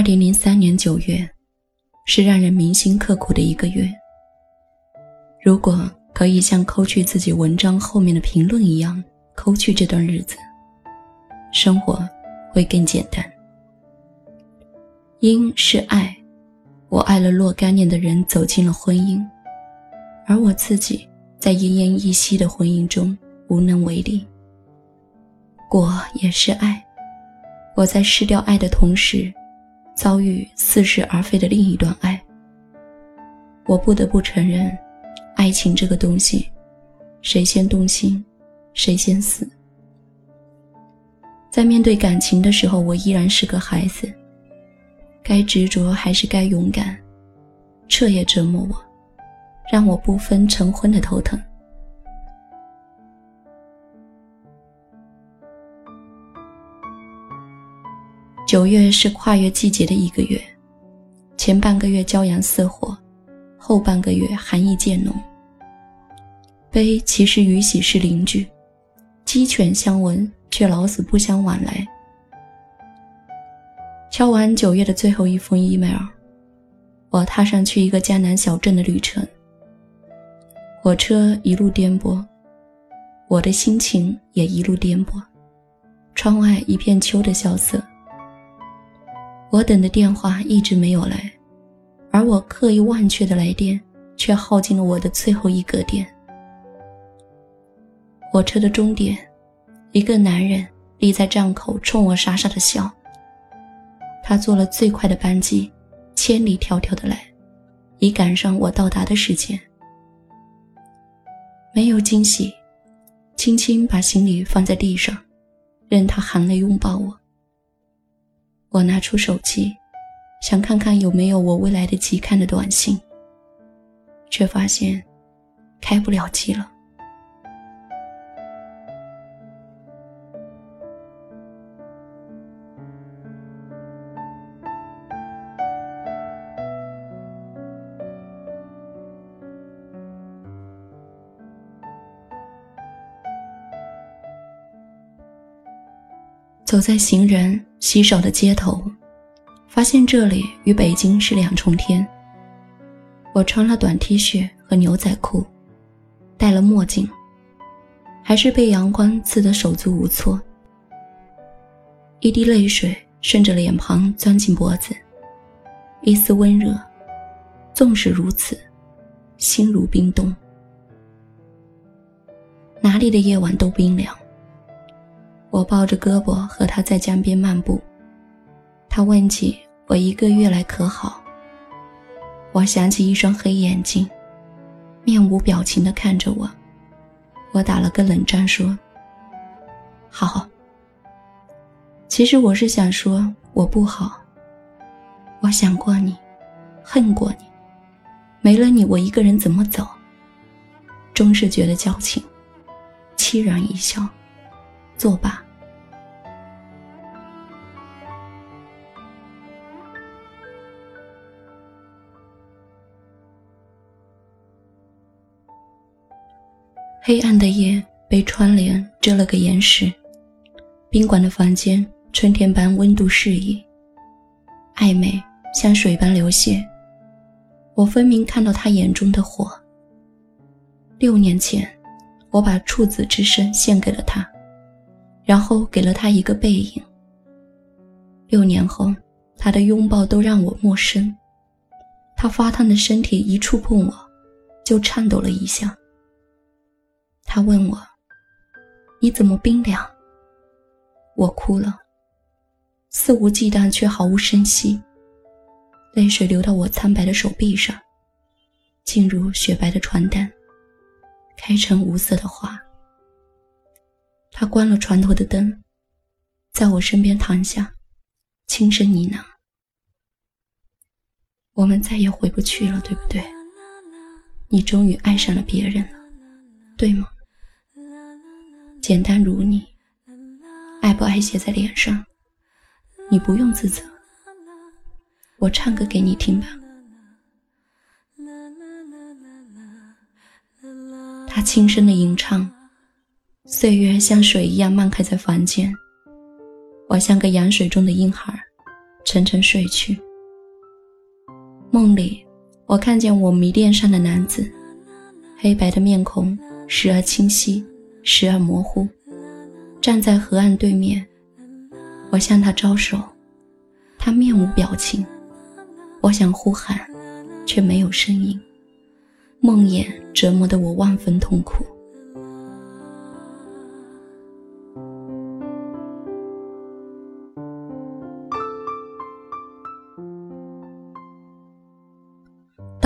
二零零三年九月，是让人铭心刻骨的一个月。如果可以像抠去自己文章后面的评论一样抠去这段日子，生活会更简单。因是爱，我爱了若干年的人走进了婚姻，而我自己在奄奄一息的婚姻中无能为力。果也是爱，我在失掉爱的同时。遭遇似是而非的另一段爱，我不得不承认，爱情这个东西，谁先动心，谁先死。在面对感情的时候，我依然是个孩子，该执着还是该勇敢，彻夜折磨我，让我不分晨昏的头疼。九月是跨越季节的一个月，前半个月骄阳似火，后半个月寒意渐浓。悲其实与喜是邻居，鸡犬相闻，却老死不相往来。敲完九月的最后一封 email，我踏上去一个江南小镇的旅程。火车一路颠簸，我的心情也一路颠簸。窗外一片秋的萧瑟。我等的电话一直没有来，而我刻意忘却的来电却耗尽了我的最后一格电。火车的终点，一个男人立在站口，冲我傻傻的笑。他坐了最快的班机，千里迢迢的来，以赶上我到达的时间。没有惊喜，轻轻把行李放在地上，任他含泪拥抱我。我拿出手机，想看看有没有我未来得及看的短信，却发现开不了机了。走在行人稀少的街头，发现这里与北京是两重天。我穿了短 T 恤和牛仔裤，戴了墨镜，还是被阳光刺得手足无措。一滴泪水顺着脸庞钻进脖子，一丝温热，纵使如此，心如冰冻。哪里的夜晚都冰凉。我抱着胳膊和他在江边漫步，他问起我一个月来可好。我想起一双黑眼睛，面无表情地看着我，我打了个冷战说：“好。”其实我是想说我不好。我想过你，恨过你，没了你我一个人怎么走？终是觉得矫情，凄然一笑。作罢。黑暗的夜被窗帘遮了个严实，宾馆的房间春天般温度适宜，暧昧像水般流泻。我分明看到他眼中的火。六年前，我把处子之身献给了他。然后给了他一个背影。六年后，他的拥抱都让我陌生。他发烫的身体一触碰我，就颤抖了一下。他问我：“你怎么冰凉？”我哭了，肆无忌惮却毫无声息，泪水流到我苍白的手臂上，进入雪白的床单，开成无色的花。他关了船头的灯，在我身边躺下，轻声呢喃：“我们再也回不去了，对不对？你终于爱上了别人了，对吗？简单如你，爱不爱写在脸上，你不用自责。我唱歌给你听吧。”他轻声的吟唱。岁月像水一样漫开在房间，我像个羊水中的婴孩，沉沉睡去。梦里，我看见我迷恋上的男子，黑白的面孔时而清晰，时而模糊，站在河岸对面。我向他招手，他面无表情。我想呼喊，却没有声音。梦魇折磨得我万分痛苦。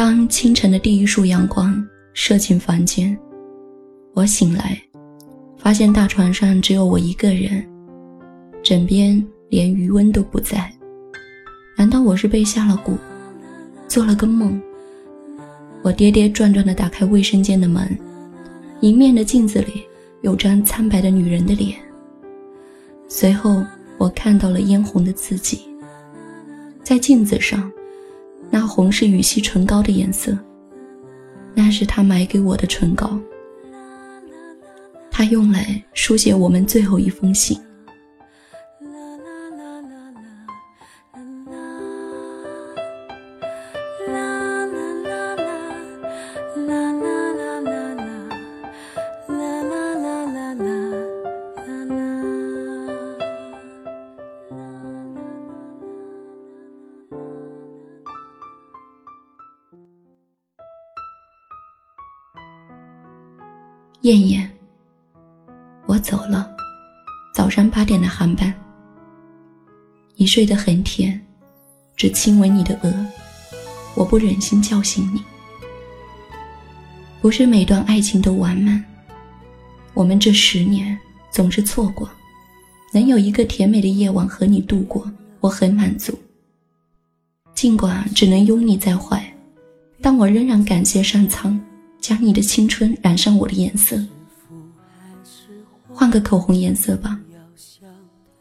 当清晨的第一束阳光射进房间，我醒来，发现大床上只有我一个人，枕边连余温都不在。难道我是被下了蛊，做了个梦？我跌跌撞撞地打开卫生间的门，迎面的镜子里有张苍白的女人的脸。随后，我看到了嫣红的自己，在镜子上，那红是羽西唇膏的颜色，那是他买给我的唇膏，他用来书写我们最后一封信。燕燕，我走了。早上八点的航班。你睡得很甜，只亲吻你的额，我不忍心叫醒你。不是每段爱情都完满，我们这十年总是错过，能有一个甜美的夜晚和你度过，我很满足。尽管只能拥你在怀，但我仍然感谢上苍。将你的青春染上我的颜色，换个口红颜色吧。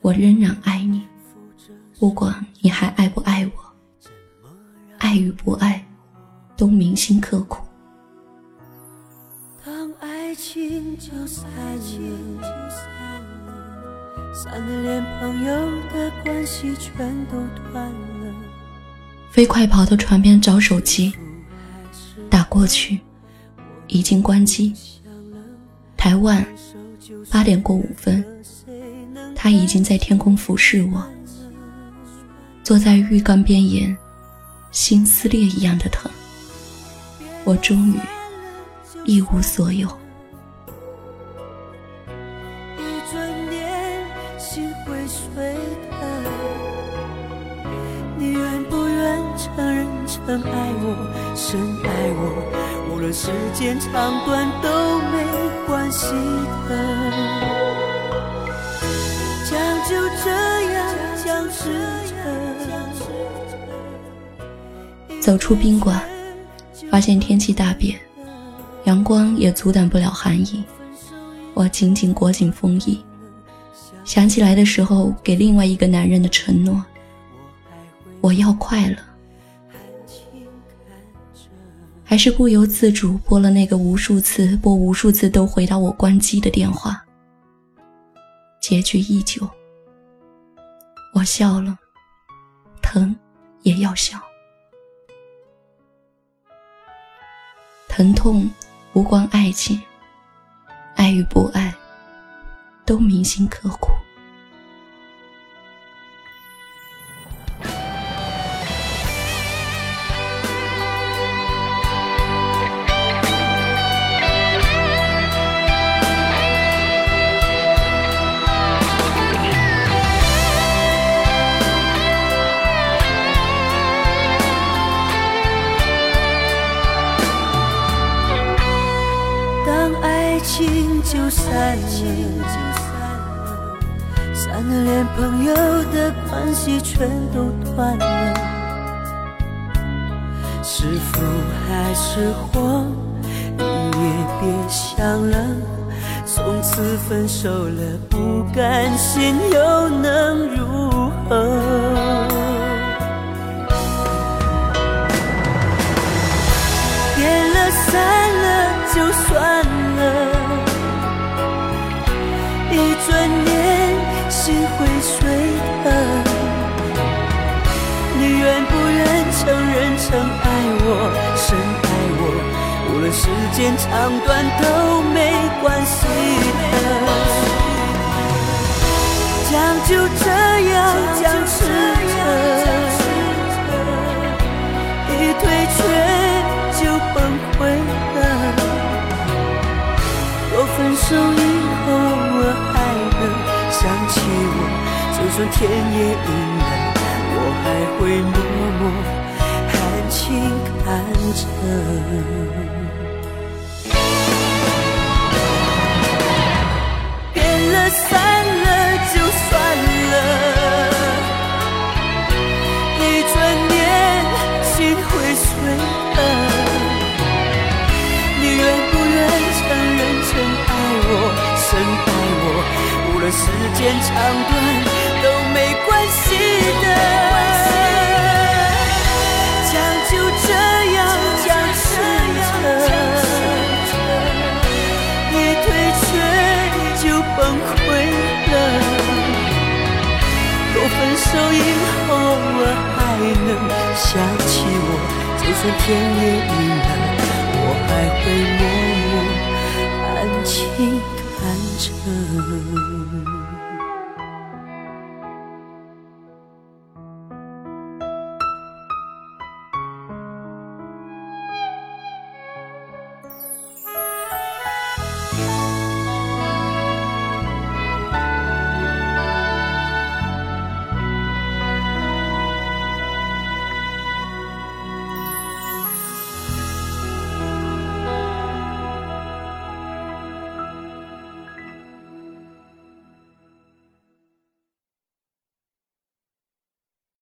我仍然爱你，不管你还爱不爱我，爱与不爱，都铭心刻骨。当爱情就散了，散的连朋友的关系全都断了。飞快跑到床边找手机，打过去。已经关机。台湾，八点过五分，他已经在天空俯视我，坐在浴缸边沿，心撕裂一样的疼。我终于一无所有。你愿不愿承认曾爱我，深爱我？时间长短都没关系的，就这样僵持着。走出宾馆，发现天气大变，阳光也阻挡不了寒意。我紧紧裹紧风衣，想起来的时候给另外一个男人的承诺：我要快乐。还是不由自主拨了那个无数次拨无数次都回到我关机的电话。结局依旧。我笑了，疼也要笑。疼痛无关爱情，爱与不爱，都铭心刻骨。情就散了，散了，连朋友的关系全都断了。是福还是祸，你也别想了。从此分手了，不甘心又能如何？时间长短都没关系的，将就这样僵持着，一退却就崩溃了。若分手以后我还能想起我，就算天也阴了，我还会默默含情看着。散了就算了，一转念心会碎了。你愿不愿承认曾爱我，深爱我？无论时间长短都没关系天也阴了，我还会默默安静看着。